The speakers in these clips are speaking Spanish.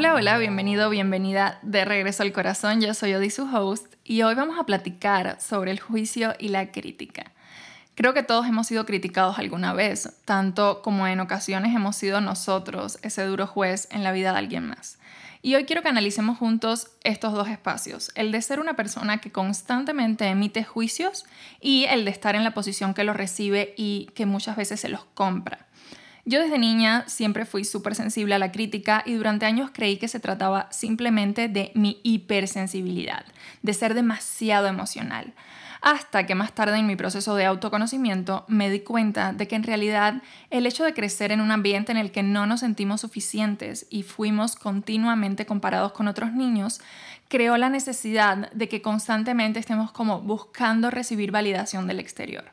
Hola, hola, bienvenido, bienvenida de regreso al corazón. Yo soy Odi, su host, y hoy vamos a platicar sobre el juicio y la crítica. Creo que todos hemos sido criticados alguna vez, tanto como en ocasiones hemos sido nosotros ese duro juez en la vida de alguien más. Y hoy quiero que analicemos juntos estos dos espacios, el de ser una persona que constantemente emite juicios y el de estar en la posición que los recibe y que muchas veces se los compra. Yo desde niña siempre fui súper sensible a la crítica y durante años creí que se trataba simplemente de mi hipersensibilidad, de ser demasiado emocional. Hasta que más tarde en mi proceso de autoconocimiento me di cuenta de que en realidad el hecho de crecer en un ambiente en el que no nos sentimos suficientes y fuimos continuamente comparados con otros niños, creó la necesidad de que constantemente estemos como buscando recibir validación del exterior.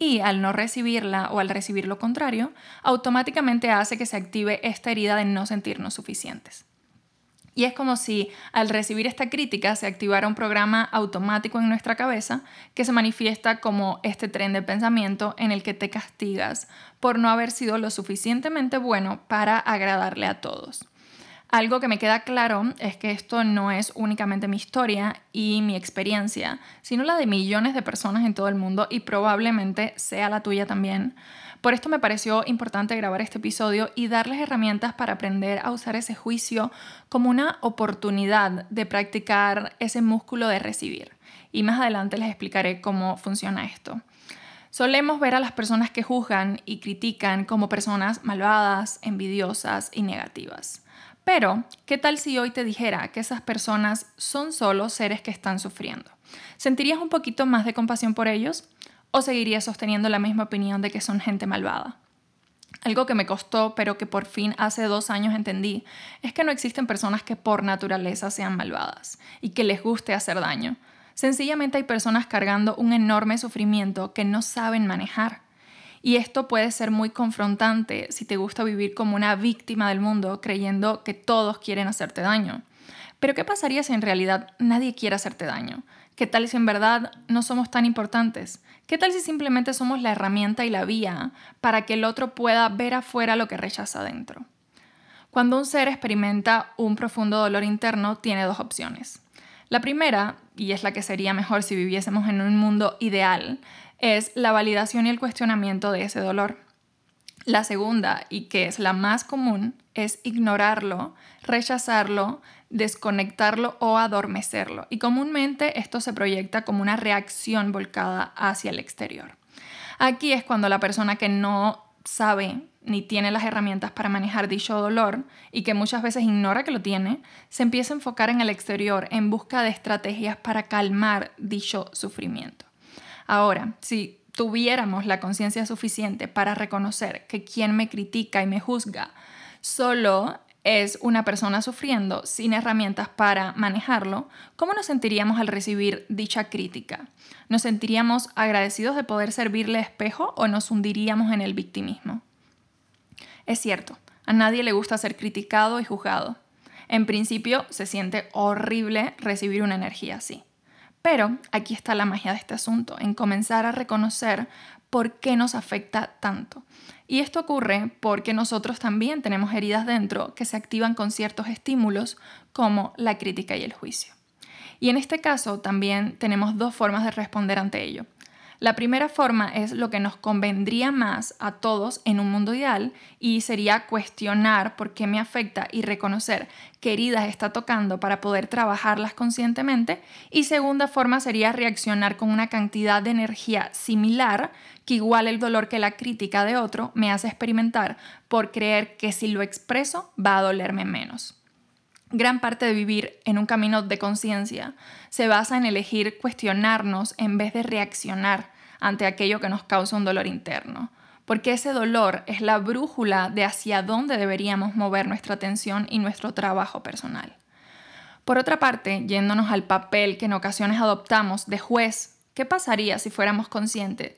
Y al no recibirla o al recibir lo contrario, automáticamente hace que se active esta herida de no sentirnos suficientes. Y es como si al recibir esta crítica se activara un programa automático en nuestra cabeza que se manifiesta como este tren de pensamiento en el que te castigas por no haber sido lo suficientemente bueno para agradarle a todos. Algo que me queda claro es que esto no es únicamente mi historia y mi experiencia, sino la de millones de personas en todo el mundo y probablemente sea la tuya también. Por esto me pareció importante grabar este episodio y darles herramientas para aprender a usar ese juicio como una oportunidad de practicar ese músculo de recibir. Y más adelante les explicaré cómo funciona esto. Solemos ver a las personas que juzgan y critican como personas malvadas, envidiosas y negativas. Pero, ¿qué tal si hoy te dijera que esas personas son solo seres que están sufriendo? ¿Sentirías un poquito más de compasión por ellos? ¿O seguirías sosteniendo la misma opinión de que son gente malvada? Algo que me costó, pero que por fin hace dos años entendí, es que no existen personas que por naturaleza sean malvadas y que les guste hacer daño. Sencillamente hay personas cargando un enorme sufrimiento que no saben manejar. Y esto puede ser muy confrontante si te gusta vivir como una víctima del mundo creyendo que todos quieren hacerte daño. Pero ¿qué pasaría si en realidad nadie quiere hacerte daño? ¿Qué tal si en verdad no somos tan importantes? ¿Qué tal si simplemente somos la herramienta y la vía para que el otro pueda ver afuera lo que rechaza adentro? Cuando un ser experimenta un profundo dolor interno, tiene dos opciones. La primera, y es la que sería mejor si viviésemos en un mundo ideal, es la validación y el cuestionamiento de ese dolor. La segunda, y que es la más común, es ignorarlo, rechazarlo, desconectarlo o adormecerlo. Y comúnmente esto se proyecta como una reacción volcada hacia el exterior. Aquí es cuando la persona que no sabe ni tiene las herramientas para manejar dicho dolor y que muchas veces ignora que lo tiene, se empieza a enfocar en el exterior en busca de estrategias para calmar dicho sufrimiento. Ahora, si tuviéramos la conciencia suficiente para reconocer que quien me critica y me juzga solo es una persona sufriendo sin herramientas para manejarlo, ¿cómo nos sentiríamos al recibir dicha crítica? ¿Nos sentiríamos agradecidos de poder servirle espejo o nos hundiríamos en el victimismo? Es cierto, a nadie le gusta ser criticado y juzgado. En principio se siente horrible recibir una energía así. Pero aquí está la magia de este asunto, en comenzar a reconocer por qué nos afecta tanto. Y esto ocurre porque nosotros también tenemos heridas dentro que se activan con ciertos estímulos como la crítica y el juicio. Y en este caso también tenemos dos formas de responder ante ello. La primera forma es lo que nos convendría más a todos en un mundo ideal y sería cuestionar por qué me afecta y reconocer qué heridas está tocando para poder trabajarlas conscientemente. Y segunda forma sería reaccionar con una cantidad de energía similar que igual el dolor que la crítica de otro me hace experimentar por creer que si lo expreso va a dolerme menos. Gran parte de vivir en un camino de conciencia se basa en elegir cuestionarnos en vez de reaccionar ante aquello que nos causa un dolor interno, porque ese dolor es la brújula de hacia dónde deberíamos mover nuestra atención y nuestro trabajo personal. Por otra parte, yéndonos al papel que en ocasiones adoptamos de juez, ¿qué pasaría si fuéramos conscientes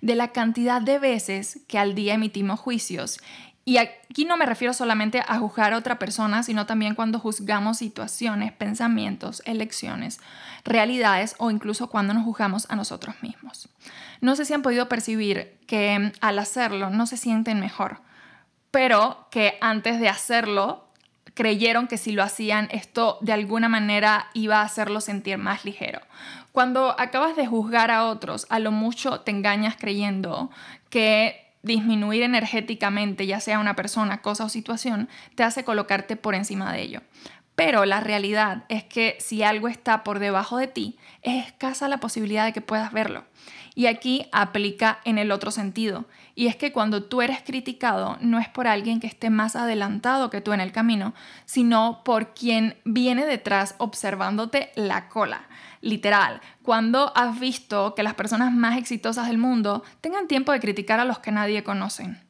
de la cantidad de veces que al día emitimos juicios y aquí no me refiero solamente a juzgar a otra persona, sino también cuando juzgamos situaciones, pensamientos, elecciones, realidades o incluso cuando nos juzgamos a nosotros mismos. No sé si han podido percibir que al hacerlo no se sienten mejor, pero que antes de hacerlo creyeron que si lo hacían esto de alguna manera iba a hacerlo sentir más ligero. Cuando acabas de juzgar a otros, a lo mucho te engañas creyendo que disminuir energéticamente, ya sea una persona, cosa o situación, te hace colocarte por encima de ello. Pero la realidad es que si algo está por debajo de ti, es escasa la posibilidad de que puedas verlo. Y aquí aplica en el otro sentido. Y es que cuando tú eres criticado, no es por alguien que esté más adelantado que tú en el camino, sino por quien viene detrás observándote la cola. Literal, cuando has visto que las personas más exitosas del mundo tengan tiempo de criticar a los que nadie conocen.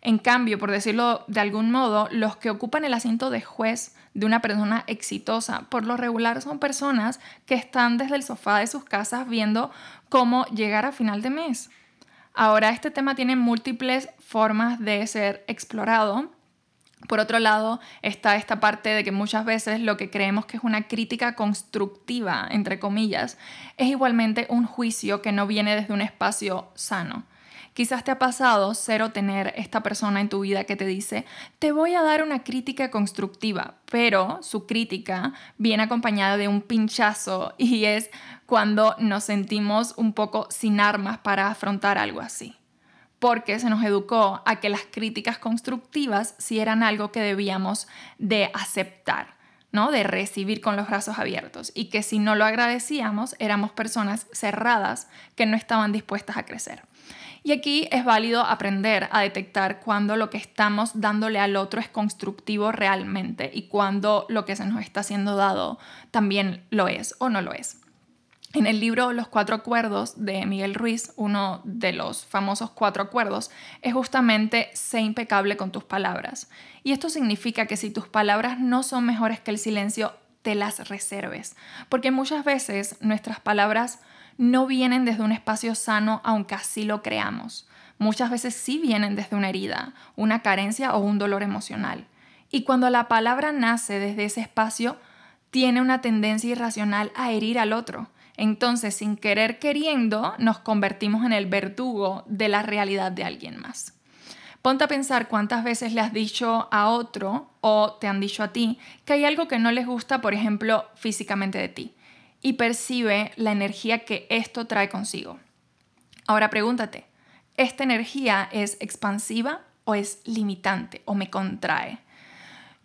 En cambio, por decirlo de algún modo, los que ocupan el asiento de juez de una persona exitosa, por lo regular son personas que están desde el sofá de sus casas viendo cómo llegar a final de mes. Ahora, este tema tiene múltiples formas de ser explorado. Por otro lado, está esta parte de que muchas veces lo que creemos que es una crítica constructiva, entre comillas, es igualmente un juicio que no viene desde un espacio sano. Quizás te ha pasado cero tener esta persona en tu vida que te dice, te voy a dar una crítica constructiva, pero su crítica viene acompañada de un pinchazo y es cuando nos sentimos un poco sin armas para afrontar algo así. Porque se nos educó a que las críticas constructivas sí eran algo que debíamos de aceptar. ¿no? de recibir con los brazos abiertos y que si no lo agradecíamos éramos personas cerradas que no estaban dispuestas a crecer. Y aquí es válido aprender a detectar cuando lo que estamos dándole al otro es constructivo realmente y cuando lo que se nos está siendo dado también lo es o no lo es. En el libro Los Cuatro Acuerdos de Miguel Ruiz, uno de los famosos cuatro acuerdos, es justamente sé impecable con tus palabras. Y esto significa que si tus palabras no son mejores que el silencio, te las reserves. Porque muchas veces nuestras palabras no vienen desde un espacio sano aunque así lo creamos. Muchas veces sí vienen desde una herida, una carencia o un dolor emocional. Y cuando la palabra nace desde ese espacio, tiene una tendencia irracional a herir al otro. Entonces, sin querer queriendo, nos convertimos en el verdugo de la realidad de alguien más. Ponte a pensar cuántas veces le has dicho a otro o te han dicho a ti que hay algo que no les gusta, por ejemplo, físicamente de ti y percibe la energía que esto trae consigo. Ahora pregúntate, ¿esta energía es expansiva o es limitante o me contrae?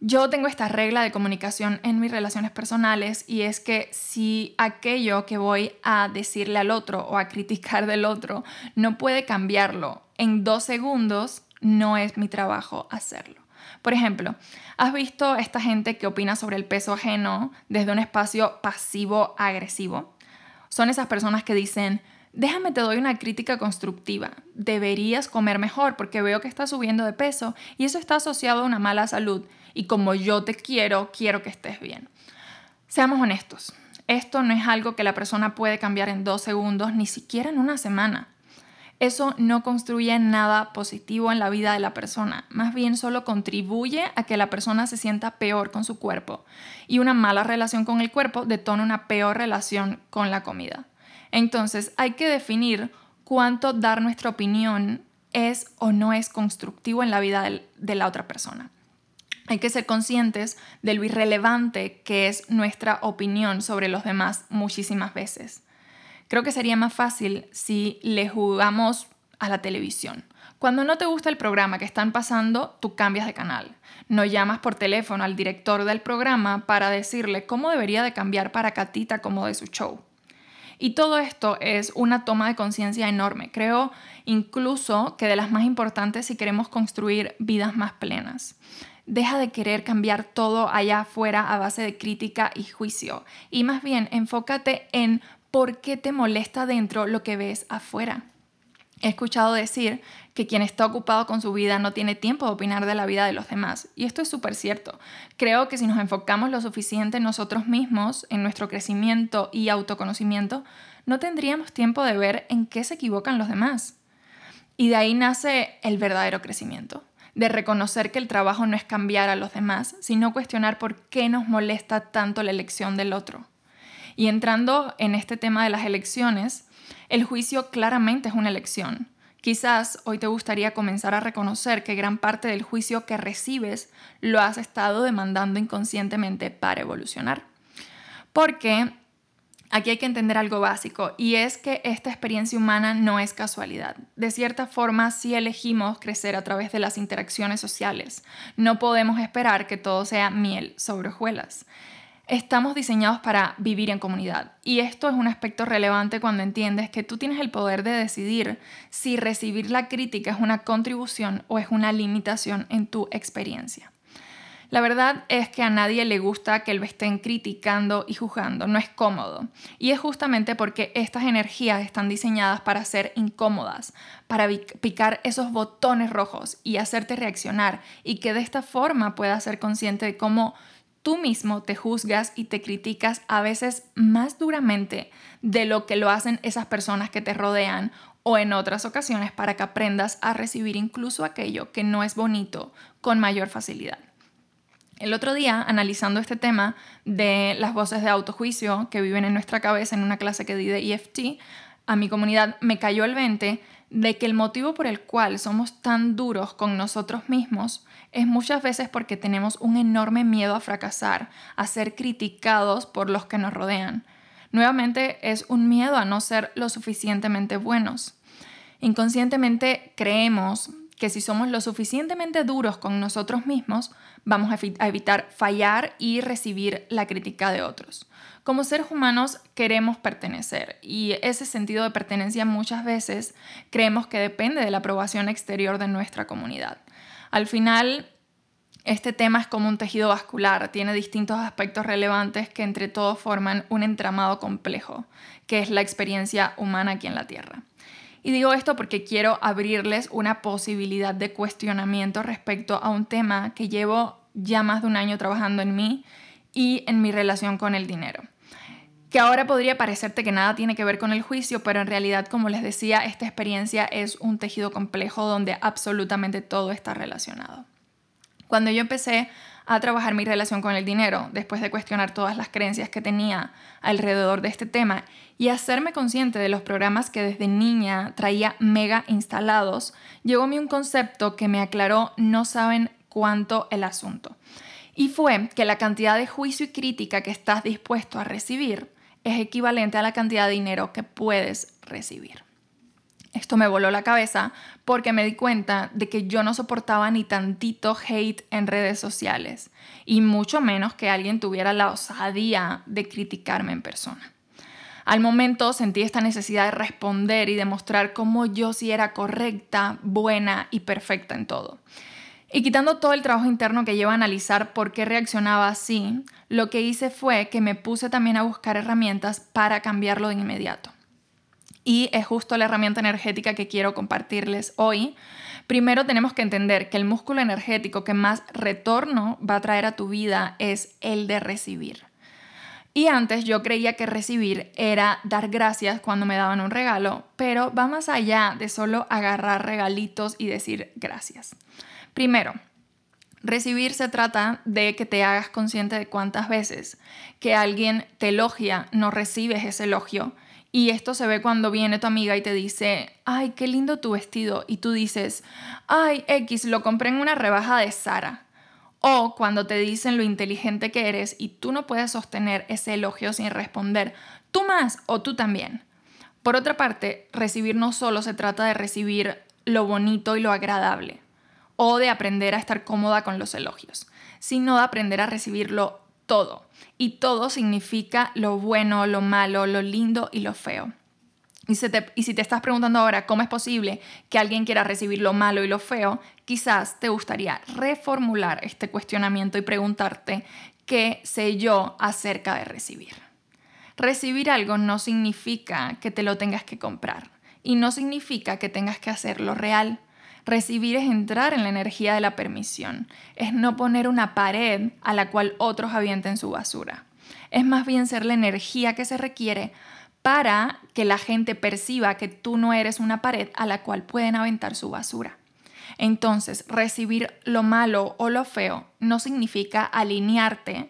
Yo tengo esta regla de comunicación en mis relaciones personales y es que si aquello que voy a decirle al otro o a criticar del otro no puede cambiarlo en dos segundos, no es mi trabajo hacerlo. Por ejemplo, ¿has visto esta gente que opina sobre el peso ajeno desde un espacio pasivo-agresivo? Son esas personas que dicen, déjame te doy una crítica constructiva, deberías comer mejor porque veo que estás subiendo de peso y eso está asociado a una mala salud y como yo te quiero, quiero que estés bien. Seamos honestos, esto no es algo que la persona puede cambiar en dos segundos, ni siquiera en una semana eso no construye nada positivo en la vida de la persona, más bien solo contribuye a que la persona se sienta peor con su cuerpo y una mala relación con el cuerpo detona una peor relación con la comida. Entonces hay que definir cuánto dar nuestra opinión es o no es constructivo en la vida de la otra persona. Hay que ser conscientes de lo irrelevante que es nuestra opinión sobre los demás muchísimas veces. Creo que sería más fácil si le jugamos a la televisión. Cuando no te gusta el programa que están pasando, tú cambias de canal. No llamas por teléfono al director del programa para decirle cómo debería de cambiar para Catita como de su show. Y todo esto es una toma de conciencia enorme. Creo incluso que de las más importantes si queremos construir vidas más plenas. Deja de querer cambiar todo allá afuera a base de crítica y juicio. Y más bien enfócate en ¿por qué te molesta dentro lo que ves afuera? He escuchado decir que quien está ocupado con su vida no tiene tiempo de opinar de la vida de los demás. Y esto es súper cierto. Creo que si nos enfocamos lo suficiente en nosotros mismos, en nuestro crecimiento y autoconocimiento, no tendríamos tiempo de ver en qué se equivocan los demás. Y de ahí nace el verdadero crecimiento, de reconocer que el trabajo no es cambiar a los demás, sino cuestionar por qué nos molesta tanto la elección del otro. Y entrando en este tema de las elecciones, el juicio claramente es una elección. Quizás hoy te gustaría comenzar a reconocer que gran parte del juicio que recibes lo has estado demandando inconscientemente para evolucionar. Porque aquí hay que entender algo básico y es que esta experiencia humana no es casualidad. De cierta forma, si elegimos crecer a través de las interacciones sociales, no podemos esperar que todo sea miel sobre hojuelas. Estamos diseñados para vivir en comunidad y esto es un aspecto relevante cuando entiendes que tú tienes el poder de decidir si recibir la crítica es una contribución o es una limitación en tu experiencia. La verdad es que a nadie le gusta que lo estén criticando y juzgando, no es cómodo. Y es justamente porque estas energías están diseñadas para ser incómodas, para picar esos botones rojos y hacerte reaccionar y que de esta forma puedas ser consciente de cómo tú mismo te juzgas y te criticas a veces más duramente de lo que lo hacen esas personas que te rodean o en otras ocasiones para que aprendas a recibir incluso aquello que no es bonito con mayor facilidad. El otro día, analizando este tema de las voces de autojuicio que viven en nuestra cabeza en una clase que di de EFT, a mi comunidad me cayó el 20 de que el motivo por el cual somos tan duros con nosotros mismos es muchas veces porque tenemos un enorme miedo a fracasar, a ser criticados por los que nos rodean. Nuevamente es un miedo a no ser lo suficientemente buenos. Inconscientemente creemos que si somos lo suficientemente duros con nosotros mismos, vamos a evitar fallar y recibir la crítica de otros. Como seres humanos queremos pertenecer y ese sentido de pertenencia muchas veces creemos que depende de la aprobación exterior de nuestra comunidad. Al final, este tema es como un tejido vascular, tiene distintos aspectos relevantes que entre todos forman un entramado complejo, que es la experiencia humana aquí en la Tierra. Y digo esto porque quiero abrirles una posibilidad de cuestionamiento respecto a un tema que llevo ya más de un año trabajando en mí y en mi relación con el dinero. Que ahora podría parecerte que nada tiene que ver con el juicio, pero en realidad, como les decía, esta experiencia es un tejido complejo donde absolutamente todo está relacionado. Cuando yo empecé a trabajar mi relación con el dinero, después de cuestionar todas las creencias que tenía alrededor de este tema y hacerme consciente de los programas que desde niña traía mega instalados, llegó a mí un concepto que me aclaró no saben cuánto el asunto. Y fue que la cantidad de juicio y crítica que estás dispuesto a recibir es equivalente a la cantidad de dinero que puedes recibir. Esto me voló la cabeza porque me di cuenta de que yo no soportaba ni tantito hate en redes sociales y mucho menos que alguien tuviera la osadía de criticarme en persona. Al momento sentí esta necesidad de responder y demostrar cómo yo sí era correcta, buena y perfecta en todo. Y quitando todo el trabajo interno que lleva a analizar por qué reaccionaba así, lo que hice fue que me puse también a buscar herramientas para cambiarlo de inmediato. Y es justo la herramienta energética que quiero compartirles hoy. Primero tenemos que entender que el músculo energético que más retorno va a traer a tu vida es el de recibir. Y antes yo creía que recibir era dar gracias cuando me daban un regalo, pero va más allá de solo agarrar regalitos y decir gracias. Primero, recibir se trata de que te hagas consciente de cuántas veces que alguien te elogia, no recibes ese elogio y esto se ve cuando viene tu amiga y te dice, ay, qué lindo tu vestido. Y tú dices, ay, X, lo compré en una rebaja de Sara. O cuando te dicen lo inteligente que eres y tú no puedes sostener ese elogio sin responder, tú más o tú también. Por otra parte, recibir no solo se trata de recibir lo bonito y lo agradable, o de aprender a estar cómoda con los elogios, sino de aprender a recibirlo todo. Y todo significa lo bueno, lo malo, lo lindo y lo feo. Y, si te estás preguntando ahora cómo es posible que alguien quiera recibir lo malo y lo feo, quizás te gustaría reformular este cuestionamiento y preguntarte qué sé yo acerca de recibir. Recibir algo no significa que te lo tengas que comprar y no significa que tengas que hacerlo real. Recibir es entrar en la energía de la permisión, es no poner una pared a la cual otros avienten su basura. Es más bien ser la energía que se requiere para que la gente perciba que tú no eres una pared a la cual pueden aventar su basura. Entonces, recibir lo malo o lo feo no significa alinearte,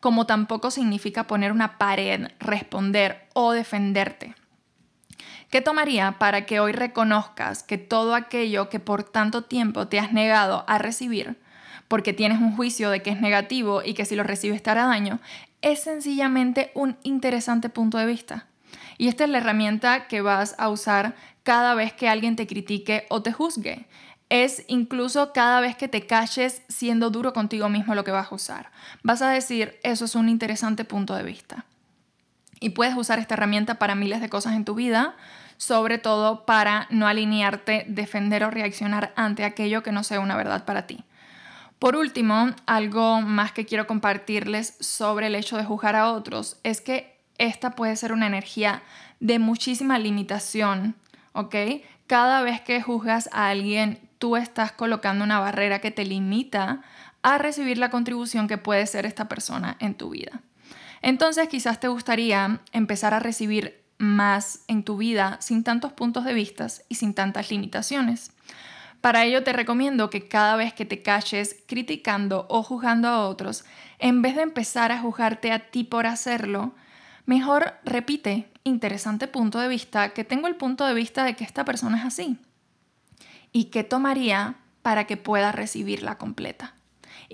como tampoco significa poner una pared, responder o defenderte. ¿Qué tomaría para que hoy reconozcas que todo aquello que por tanto tiempo te has negado a recibir, porque tienes un juicio de que es negativo y que si lo recibes te hará daño, es sencillamente un interesante punto de vista? Y esta es la herramienta que vas a usar cada vez que alguien te critique o te juzgue. Es incluso cada vez que te calles siendo duro contigo mismo lo que vas a usar. Vas a decir, eso es un interesante punto de vista. Y puedes usar esta herramienta para miles de cosas en tu vida, sobre todo para no alinearte, defender o reaccionar ante aquello que no sea una verdad para ti. Por último, algo más que quiero compartirles sobre el hecho de juzgar a otros es que esta puede ser una energía de muchísima limitación, ¿ok? Cada vez que juzgas a alguien, tú estás colocando una barrera que te limita a recibir la contribución que puede ser esta persona en tu vida. Entonces quizás te gustaría empezar a recibir más en tu vida sin tantos puntos de vista y sin tantas limitaciones. Para ello te recomiendo que cada vez que te calles criticando o juzgando a otros, en vez de empezar a juzgarte a ti por hacerlo, mejor repite, interesante punto de vista, que tengo el punto de vista de que esta persona es así. ¿Y qué tomaría para que pueda recibirla completa?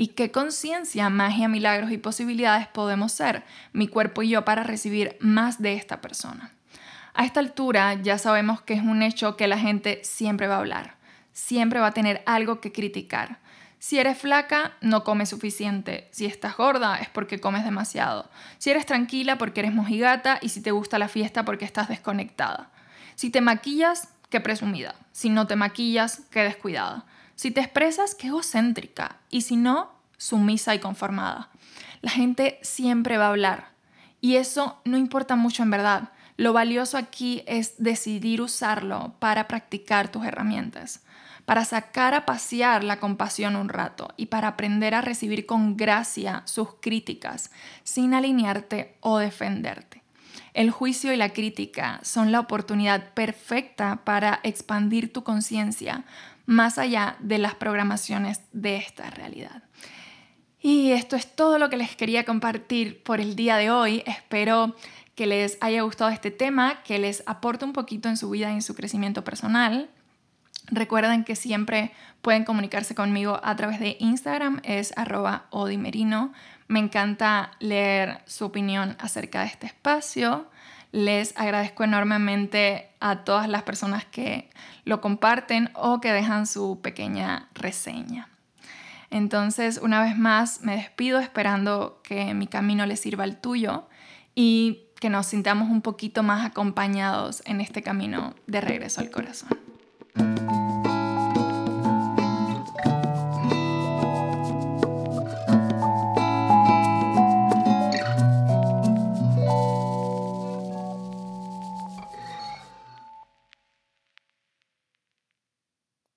Y qué conciencia, magia, milagros y posibilidades podemos ser, mi cuerpo y yo, para recibir más de esta persona. A esta altura ya sabemos que es un hecho que la gente siempre va a hablar, siempre va a tener algo que criticar. Si eres flaca, no comes suficiente. Si estás gorda, es porque comes demasiado. Si eres tranquila, porque eres mojigata. Y si te gusta la fiesta, porque estás desconectada. Si te maquillas, qué presumida. Si no te maquillas, qué descuidada. Si te expresas, qué egocéntrica. Y si no, sumisa y conformada. La gente siempre va a hablar. Y eso no importa mucho en verdad. Lo valioso aquí es decidir usarlo para practicar tus herramientas, para sacar a pasear la compasión un rato y para aprender a recibir con gracia sus críticas sin alinearte o defenderte. El juicio y la crítica son la oportunidad perfecta para expandir tu conciencia más allá de las programaciones de esta realidad. Y esto es todo lo que les quería compartir por el día de hoy. Espero que les haya gustado este tema, que les aporte un poquito en su vida y en su crecimiento personal. Recuerden que siempre pueden comunicarse conmigo a través de Instagram, es arroba odimerino. Me encanta leer su opinión acerca de este espacio. Les agradezco enormemente a todas las personas que lo comparten o que dejan su pequeña reseña. Entonces, una vez más, me despido esperando que mi camino les sirva al tuyo y que nos sintamos un poquito más acompañados en este camino de regreso al corazón.